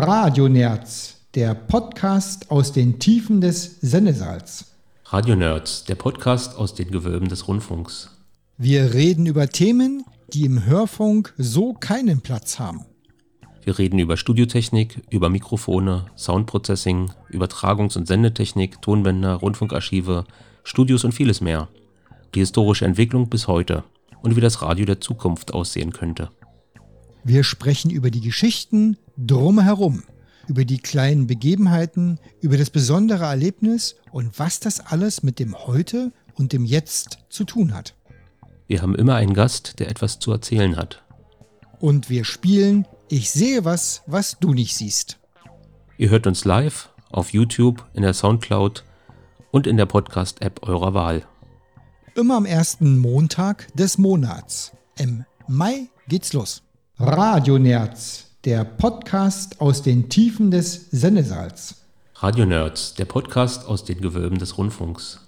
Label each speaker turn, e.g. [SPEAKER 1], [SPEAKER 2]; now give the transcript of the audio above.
[SPEAKER 1] Radionerz, der Podcast aus den Tiefen des Sennesaals.
[SPEAKER 2] Radionerds, der Podcast aus den Gewölben des Rundfunks.
[SPEAKER 1] Wir reden über Themen, die im Hörfunk so keinen Platz haben.
[SPEAKER 2] Wir reden über Studiotechnik, über Mikrofone, Soundprocessing, Übertragungs- und Sendetechnik, Tonbänder, Rundfunkarchive, Studios und vieles mehr. Die historische Entwicklung bis heute und wie das Radio der Zukunft aussehen könnte.
[SPEAKER 1] Wir sprechen über die Geschichten drumherum, über die kleinen Begebenheiten, über das besondere Erlebnis und was das alles mit dem Heute und dem Jetzt zu tun hat.
[SPEAKER 2] Wir haben immer einen Gast, der etwas zu erzählen hat.
[SPEAKER 1] Und wir spielen Ich sehe was, was du nicht siehst.
[SPEAKER 2] Ihr hört uns live auf YouTube, in der Soundcloud und in der Podcast-App eurer Wahl.
[SPEAKER 1] Immer am ersten Montag des Monats. Im Mai geht's los. Radionerz, der Podcast aus den Tiefen des Sennesaals.
[SPEAKER 2] Radionerds, der Podcast aus den Gewölben des Rundfunks.